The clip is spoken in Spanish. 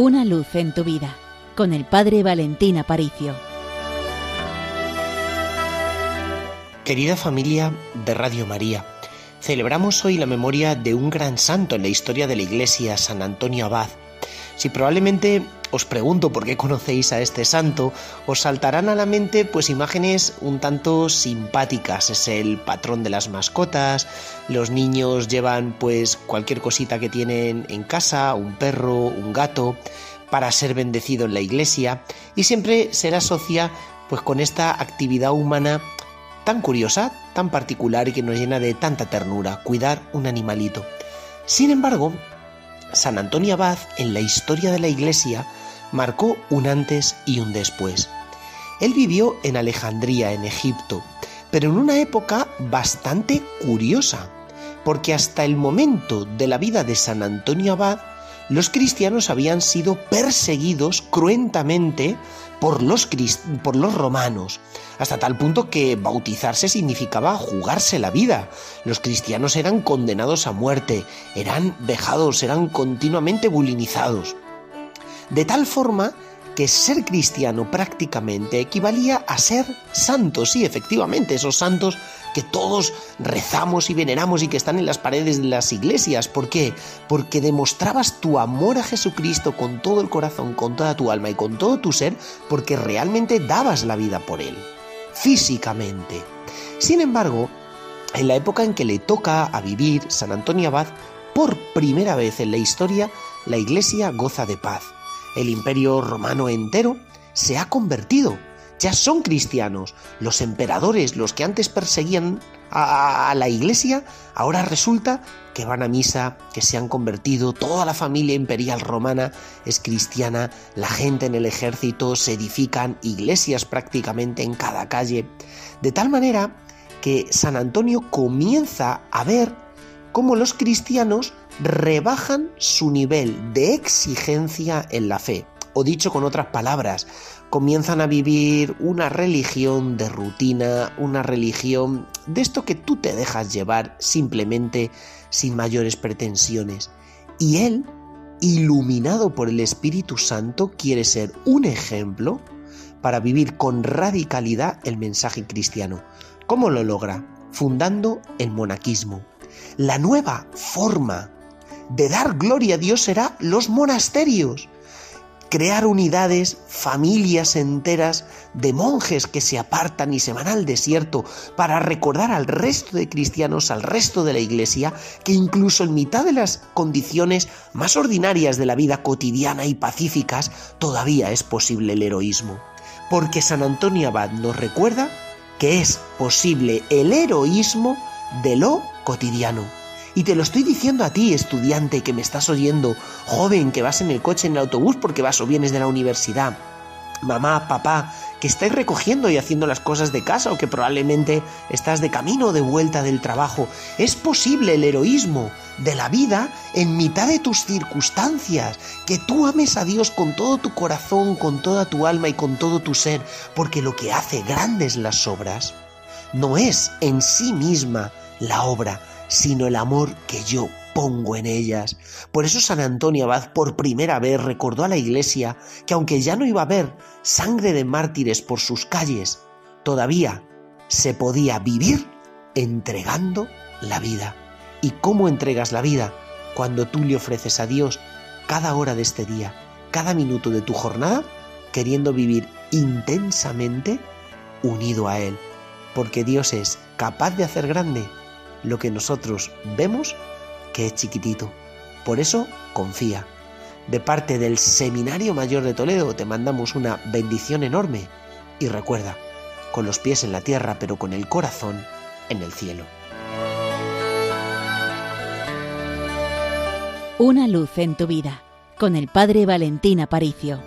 Una luz en tu vida con el Padre Valentín Aparicio. Querida familia de Radio María, celebramos hoy la memoria de un gran santo en la historia de la Iglesia, San Antonio Abad. Si probablemente os pregunto por qué conocéis a este santo, os saltarán a la mente pues imágenes un tanto simpáticas. Es el patrón de las mascotas, los niños llevan pues cualquier cosita que tienen en casa, un perro, un gato, para ser bendecido en la iglesia y siempre se asocia pues con esta actividad humana tan curiosa, tan particular y que nos llena de tanta ternura, cuidar un animalito. Sin embargo, San Antonio Abad en la historia de la Iglesia marcó un antes y un después. Él vivió en Alejandría, en Egipto, pero en una época bastante curiosa, porque hasta el momento de la vida de San Antonio Abad, los cristianos habían sido perseguidos cruentamente por los, romanos, hasta tal punto que bautizarse significaba jugarse la vida. Los cristianos eran condenados a muerte, eran vejados, eran continuamente bulinizados. De tal forma que ser cristiano prácticamente equivalía a ser santo, sí, efectivamente, esos santos que todos rezamos y veneramos y que están en las paredes de las iglesias. ¿Por qué? Porque demostrabas tu amor a Jesucristo con todo el corazón, con toda tu alma y con todo tu ser, porque realmente dabas la vida por Él, físicamente. Sin embargo, en la época en que le toca a vivir San Antonio Abad, por primera vez en la historia, la iglesia goza de paz el imperio romano entero se ha convertido. Ya son cristianos. Los emperadores, los que antes perseguían a, la iglesia, ahora resulta que van a misa, que se han convertido, toda la familia imperial romana es cristiana, la gente en el ejército se edifican iglesias prácticamente en cada calle, de tal manera que San Antonio comienza a ver cómo los cristianos rebajan su nivel de exigencia en la fe. O dicho con otras palabras, comienzan a vivir una religión de rutina, una religión de esto que tú te dejas llevar simplemente sin mayores pretensiones. Y él, iluminado por el Espíritu Santo, quiere ser un ejemplo para vivir con radicalidad el mensaje cristiano. ¿Cómo lo logra? Fundando el monaquismo. La nueva forma de dar gloria a Dios será los monasterios. Crear unidades, familias enteras de monjes que se apartan y se van al desierto para recordar al resto de cristianos, al resto de la iglesia, que incluso en mitad de las condiciones más ordinarias de la vida cotidiana y pacíficas, todavía es posible el heroísmo. Porque San Antonio Abad nos recuerda que es posible el heroísmo de lo cotidiano. Y te lo estoy diciendo a ti, estudiante que me estás oyendo, joven que vas en el coche, en el autobús porque vas o vienes de la universidad. Mamá, papá, que estáis recogiendo y haciendo las cosas de casa o que probablemente estás de camino o de vuelta del trabajo. Es posible el heroísmo de la vida en mitad de tus circunstancias, que tú ames a Dios con todo tu corazón, con toda tu alma y con todo tu ser, porque lo que hace grandes las obras no es en sí misma la obra, sino el amor que yo pongo en ellas. Por eso San Antonio Abad por primera vez recordó a la iglesia que aunque ya no iba a haber sangre de mártires por sus calles, todavía se podía vivir entregando la vida. ¿Y cómo entregas la vida? Cuando tú le ofreces a Dios cada hora de este día, cada minuto de tu jornada, queriendo vivir intensamente unido a Él. Porque Dios es capaz de hacer grande lo que nosotros vemos que es chiquitito. Por eso confía. De parte del Seminario Mayor de Toledo te mandamos una bendición enorme y recuerda, con los pies en la tierra pero con el corazón en el cielo. Una luz en tu vida con el Padre Valentín Aparicio.